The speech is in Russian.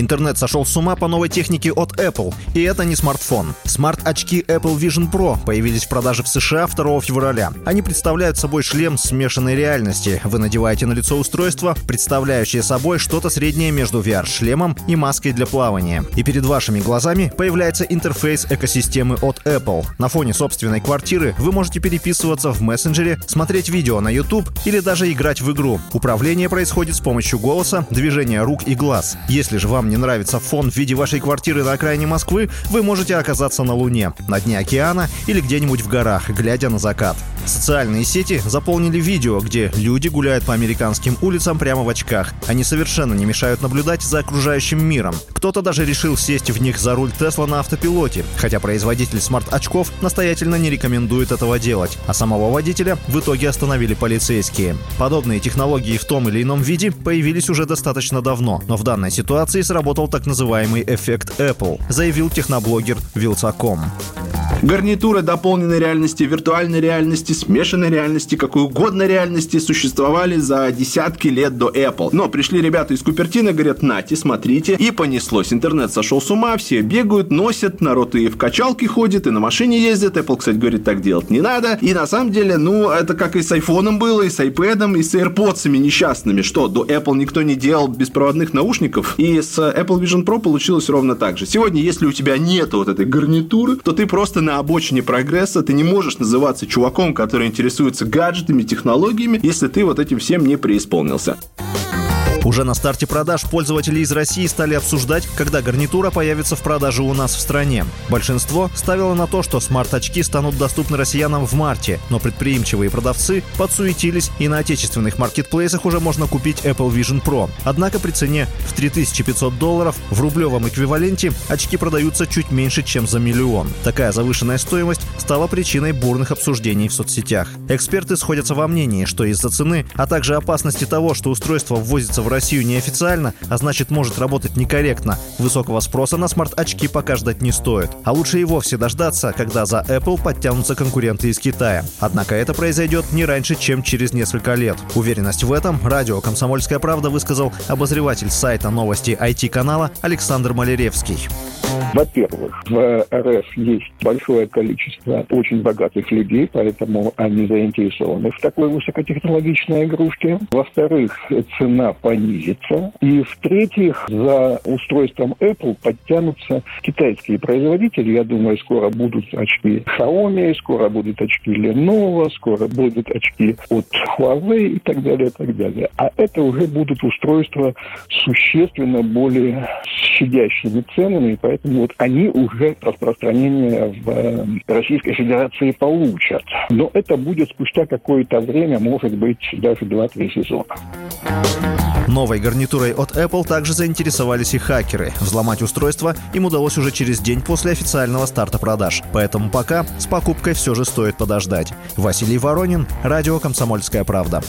Интернет сошел с ума по новой технике от Apple. И это не смартфон. Смарт-очки Apple Vision Pro появились в продаже в США 2 февраля. Они представляют собой шлем смешанной реальности. Вы надеваете на лицо устройство, представляющее собой что-то среднее между VR-шлемом и маской для плавания. И перед вашими глазами появляется интерфейс экосистемы от Apple. На фоне собственной квартиры вы можете переписываться в мессенджере, смотреть видео на YouTube или даже играть в игру. Управление происходит с помощью голоса, движения рук и глаз. Если же вам не нравится фон в виде вашей квартиры на окраине Москвы, вы можете оказаться на Луне, на дне океана или где-нибудь в горах, глядя на закат. Социальные сети заполнили видео, где люди гуляют по американским улицам прямо в очках. Они совершенно не мешают наблюдать за окружающим миром. Кто-то даже решил сесть в них за руль Тесла на автопилоте, хотя производитель смарт-очков настоятельно не рекомендует этого делать, а самого водителя в итоге остановили полицейские. Подобные технологии в том или ином виде появились уже достаточно давно, но в данной ситуации сработал так называемый эффект Apple, заявил техноблогер Вилсаком. Гарнитуры дополненной реальности, виртуальной реальности, смешанной реальности, какой угодно реальности существовали за десятки лет до Apple. Но пришли ребята из Купертина, говорят, нате, смотрите, и понеслось. Интернет сошел с ума, все бегают, носят, народ и в качалке ходит, и на машине ездит. Apple, кстати, говорит, так делать не надо. И на самом деле, ну, это как и с айфоном было, и с iPad, и с AirPods несчастными. Что, до Apple никто не делал беспроводных наушников? И с Apple Vision Pro получилось ровно так же. Сегодня, если у тебя нет вот этой гарнитуры, то ты просто на обочине прогресса, ты не можешь называться чуваком, который интересуется гаджетами, технологиями, если ты вот этим всем не преисполнился. Уже на старте продаж пользователи из России стали обсуждать, когда гарнитура появится в продаже у нас в стране. Большинство ставило на то, что смарт-очки станут доступны россиянам в марте, но предприимчивые продавцы подсуетились и на отечественных маркетплейсах уже можно купить Apple Vision Pro. Однако при цене в 3500 долларов в рублевом эквиваленте очки продаются чуть меньше, чем за миллион. Такая завышенная стоимость стала причиной бурных обсуждений в соцсетях. Эксперты сходятся во мнении, что из-за цены, а также опасности того, что устройство ввозится в в Россию неофициально, а значит может работать некорректно. Высокого спроса на смарт-очки пока ждать не стоит. А лучше и вовсе дождаться, когда за Apple подтянутся конкуренты из Китая. Однако это произойдет не раньше, чем через несколько лет. Уверенность в этом радио «Комсомольская правда» высказал обозреватель сайта новости IT-канала Александр Малеревский. Во-первых, в РФ есть большое количество очень богатых людей, поэтому они заинтересованы в такой высокотехнологичной игрушке. Во-вторых, цена понизится. И в-третьих, за устройством Apple подтянутся китайские производители. Я думаю, скоро будут очки Xiaomi, скоро будут очки Lenovo, скоро будут очки от Huawei и так далее, и так далее. А это уже будут устройства существенно более щадящими ценами, и поэтому вот они уже распространение в э, Российской Федерации получат. Но это будет спустя какое-то время, может быть, даже 2-3 сезона. Новой гарнитурой от Apple также заинтересовались и хакеры. Взломать устройство им удалось уже через день после официального старта продаж. Поэтому пока с покупкой все же стоит подождать. Василий Воронин, Радио «Комсомольская правда».